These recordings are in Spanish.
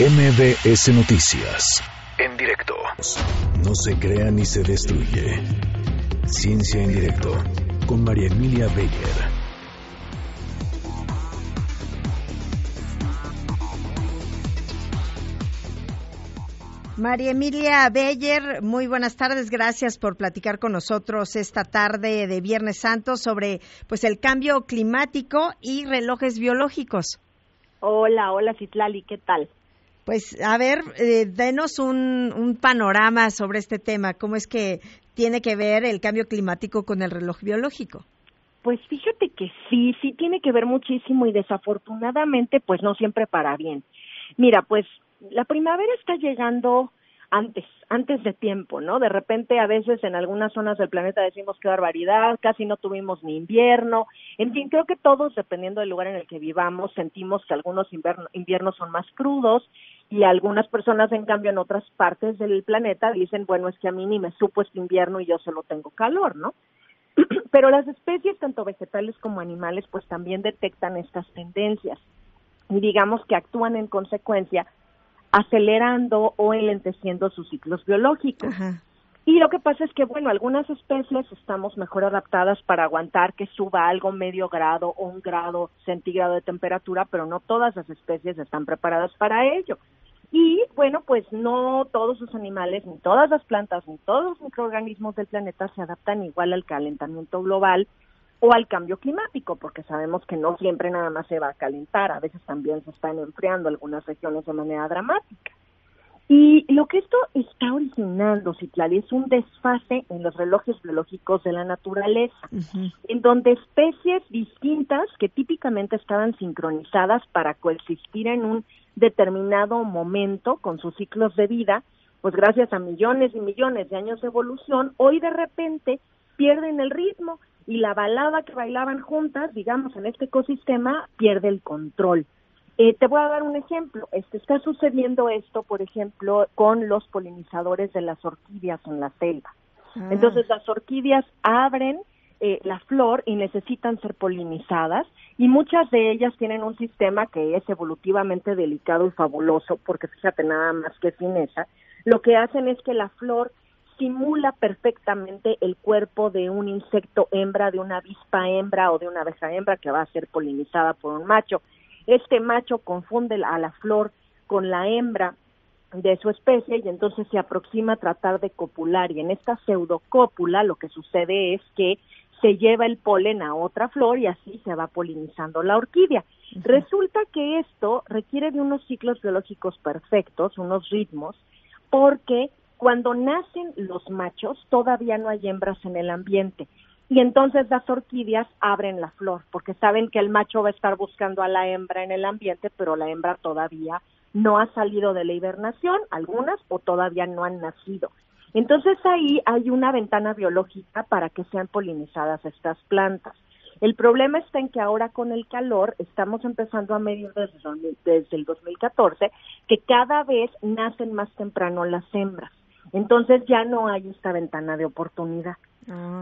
MBS Noticias. En directo. No se crea ni se destruye. Ciencia en directo. Con María Emilia Beyer. María Emilia Beyer, muy buenas tardes. Gracias por platicar con nosotros esta tarde de Viernes Santo sobre pues el cambio climático y relojes biológicos. Hola, hola Citlali, ¿qué tal? Pues a ver, eh, denos un, un panorama sobre este tema. ¿Cómo es que tiene que ver el cambio climático con el reloj biológico? Pues fíjate que sí, sí tiene que ver muchísimo y desafortunadamente pues no siempre para bien. Mira, pues la primavera está llegando antes, antes de tiempo, ¿no? De repente a veces en algunas zonas del planeta decimos qué barbaridad, casi no tuvimos ni invierno, en fin, creo que todos, dependiendo del lugar en el que vivamos, sentimos que algunos inviernos son más crudos y algunas personas, en cambio, en otras partes del planeta dicen, bueno, es que a mí ni me supo este invierno y yo solo tengo calor, ¿no? Pero las especies, tanto vegetales como animales, pues también detectan estas tendencias y digamos que actúan en consecuencia acelerando o enlenteciendo sus ciclos biológicos. Y lo que pasa es que, bueno, algunas especies estamos mejor adaptadas para aguantar que suba algo medio grado o un grado centígrado de temperatura, pero no todas las especies están preparadas para ello. Y bueno, pues no todos los animales, ni todas las plantas, ni todos los microorganismos del planeta se adaptan igual al calentamiento global o al cambio climático, porque sabemos que no siempre nada más se va a calentar, a veces también se están enfriando algunas regiones de manera dramática. Y lo que esto está originando, Citlali, es un desfase en los relojes biológicos de la naturaleza, en donde especies distintas que típicamente estaban sincronizadas para coexistir en un determinado momento con sus ciclos de vida, pues gracias a millones y millones de años de evolución, hoy de repente pierden el ritmo y la balada que bailaban juntas, digamos, en este ecosistema, pierde el control. Eh, te voy a dar un ejemplo. Este, está sucediendo esto, por ejemplo, con los polinizadores de las orquídeas en la selva. Ah. Entonces, las orquídeas abren eh, la flor y necesitan ser polinizadas y muchas de ellas tienen un sistema que es evolutivamente delicado y fabuloso, porque fíjate nada más que fineza. Lo que hacen es que la flor simula perfectamente el cuerpo de un insecto hembra, de una avispa hembra o de una abeja hembra que va a ser polinizada por un macho. Este macho confunde a la flor con la hembra de su especie y entonces se aproxima a tratar de copular y en esta pseudocópula lo que sucede es que se lleva el polen a otra flor y así se va polinizando la orquídea. Resulta que esto requiere de unos ciclos biológicos perfectos, unos ritmos, porque cuando nacen los machos, todavía no hay hembras en el ambiente. Y entonces las orquídeas abren la flor, porque saben que el macho va a estar buscando a la hembra en el ambiente, pero la hembra todavía no ha salido de la hibernación, algunas, o todavía no han nacido. Entonces ahí hay una ventana biológica para que sean polinizadas estas plantas. El problema está en que ahora con el calor estamos empezando a medir desde, desde el 2014 que cada vez nacen más temprano las hembras. Entonces ya no hay esta ventana de oportunidad.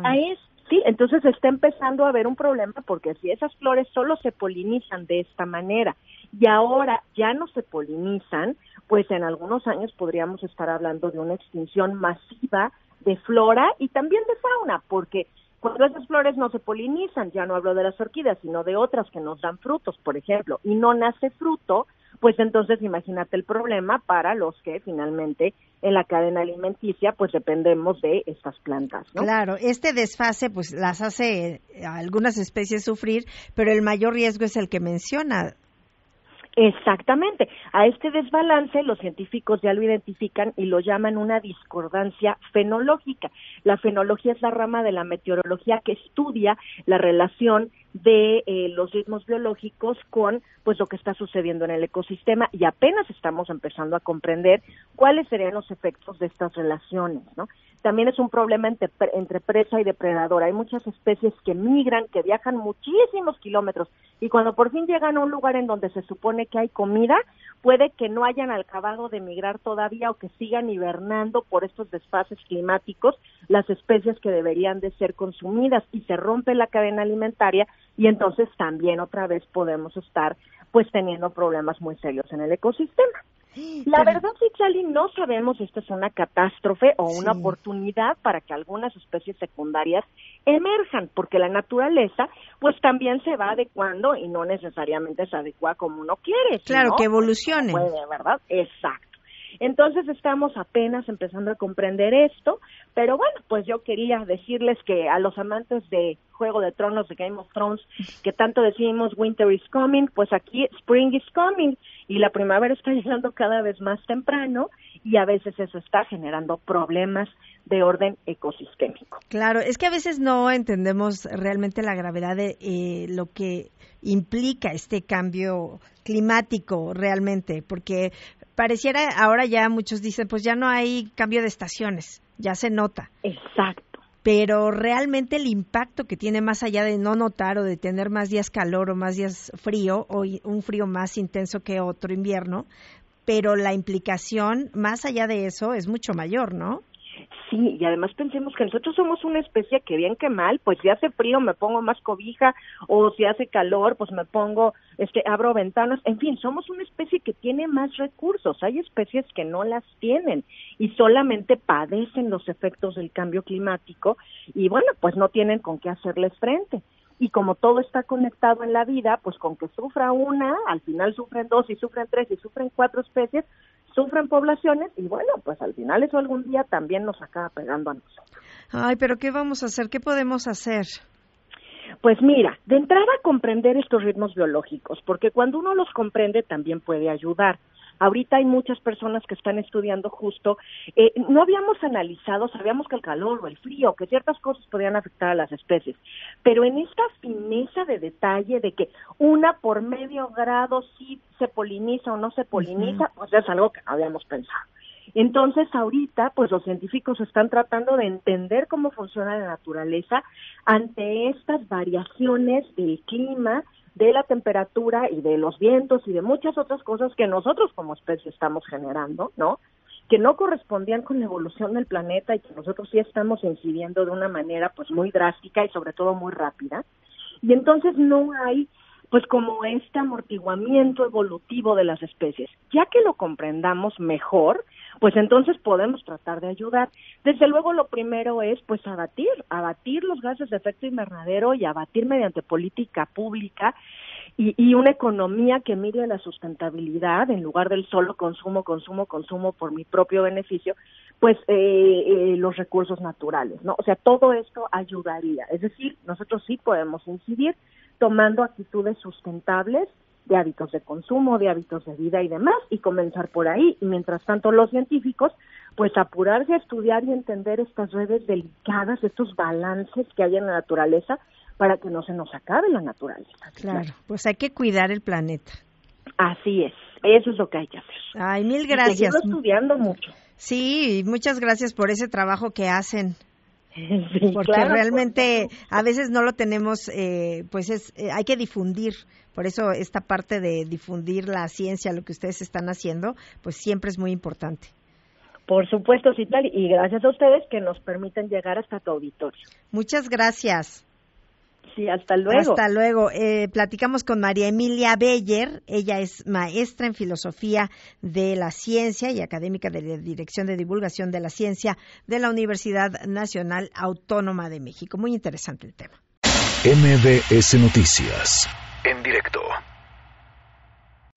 Ahí es, sí, entonces está empezando a haber un problema porque si esas flores solo se polinizan de esta manera. Y ahora ya no se polinizan, pues en algunos años podríamos estar hablando de una extinción masiva de flora y también de fauna, porque cuando esas flores no se polinizan, ya no hablo de las orquídeas, sino de otras que nos dan frutos, por ejemplo, y no nace fruto, pues entonces imagínate el problema para los que finalmente en la cadena alimenticia pues dependemos de estas plantas, ¿no? Claro, este desfase pues las hace a algunas especies sufrir, pero el mayor riesgo es el que menciona, Exactamente. A este desbalance los científicos ya lo identifican y lo llaman una discordancia fenológica. La fenología es la rama de la meteorología que estudia la relación de eh, los ritmos biológicos con pues lo que está sucediendo en el ecosistema y apenas estamos empezando a comprender cuáles serían los efectos de estas relaciones, ¿no? También es un problema entre, entre presa y depredador. Hay muchas especies que migran, que viajan muchísimos kilómetros y cuando por fin llegan a un lugar en donde se supone que hay comida, puede que no hayan acabado de migrar todavía o que sigan hibernando por estos desfases climáticos las especies que deberían de ser consumidas y se rompe la cadena alimentaria y entonces también otra vez podemos estar pues teniendo problemas muy serios en el ecosistema. La verdad, Citlali, no sabemos si esto es una catástrofe o una oportunidad para que algunas especies secundarias emerjan, porque la naturaleza, pues también se va adecuando y no necesariamente se adecua como uno quiere. Claro, que evolucione. Puede, ¿verdad? Exacto. Entonces estamos apenas empezando a comprender esto, pero bueno, pues yo quería decirles que a los amantes de Juego de Tronos, de Game of Thrones, que tanto decimos Winter is coming, pues aquí Spring is coming y la primavera está llegando cada vez más temprano y a veces eso está generando problemas de orden ecosistémico. Claro, es que a veces no entendemos realmente la gravedad de eh, lo que implica este cambio climático realmente, porque pareciera ahora ya muchos dicen, pues ya no hay cambio de estaciones, ya se nota. Exacto. Pero realmente el impacto que tiene más allá de no notar o de tener más días calor o más días frío o un frío más intenso que otro invierno, pero la implicación más allá de eso es mucho mayor, ¿no? Sí, y además pensemos que nosotros somos una especie que bien que mal, pues si hace frío me pongo más cobija o si hace calor pues me pongo, este, abro ventanas, en fin, somos una especie que tiene más recursos, hay especies que no las tienen y solamente padecen los efectos del cambio climático y bueno, pues no tienen con qué hacerles frente. Y como todo está conectado en la vida, pues con que sufra una, al final sufren dos y sufren tres y sufren cuatro especies, sufren poblaciones y bueno, pues al final eso algún día también nos acaba pegando a nosotros. Ay, pero ¿qué vamos a hacer? ¿Qué podemos hacer? Pues mira, de entrada comprender estos ritmos biológicos, porque cuando uno los comprende también puede ayudar. Ahorita hay muchas personas que están estudiando justo, eh, no habíamos analizado, sabíamos que el calor o el frío, que ciertas cosas podían afectar a las especies, pero en esta fineza de detalle de que una por medio grado sí se poliniza o no se poliniza, pues es algo que no habíamos pensado. Entonces, ahorita, pues los científicos están tratando de entender cómo funciona la naturaleza ante estas variaciones del clima de la temperatura y de los vientos y de muchas otras cosas que nosotros como especie estamos generando, ¿no? Que no correspondían con la evolución del planeta y que nosotros sí estamos incidiendo de una manera pues muy drástica y sobre todo muy rápida. Y entonces no hay pues como este amortiguamiento evolutivo de las especies. Ya que lo comprendamos mejor, pues entonces podemos tratar de ayudar. Desde luego lo primero es pues abatir, abatir los gases de efecto invernadero y abatir mediante política pública y, y una economía que mire la sustentabilidad en lugar del solo consumo, consumo, consumo por mi propio beneficio, pues eh, eh, los recursos naturales, ¿no? O sea, todo esto ayudaría. Es decir, nosotros sí podemos incidir tomando actitudes sustentables de hábitos de consumo, de hábitos de vida y demás, y comenzar por ahí. Y mientras tanto, los científicos, pues apurarse a estudiar y entender estas redes delicadas, estos balances que hay en la naturaleza, para que no se nos acabe la naturaleza. Claro, pues hay que cuidar el planeta. Así es, eso es lo que hay que hacer. Ay, mil gracias. Y estudiando mucho. Sí, muchas gracias por ese trabajo que hacen. porque realmente a veces no lo tenemos, eh, pues es, eh, hay que difundir. Por eso esta parte de difundir la ciencia, lo que ustedes están haciendo, pues siempre es muy importante. Por supuesto, sí, tal, y gracias a ustedes que nos permiten llegar hasta tu auditorio. Muchas gracias hasta luego. Hasta luego. Eh, platicamos con María Emilia Beller. Ella es maestra en filosofía de la ciencia y académica de la Dirección de Divulgación de la Ciencia de la Universidad Nacional Autónoma de México. Muy interesante el tema. MBS Noticias, en directo.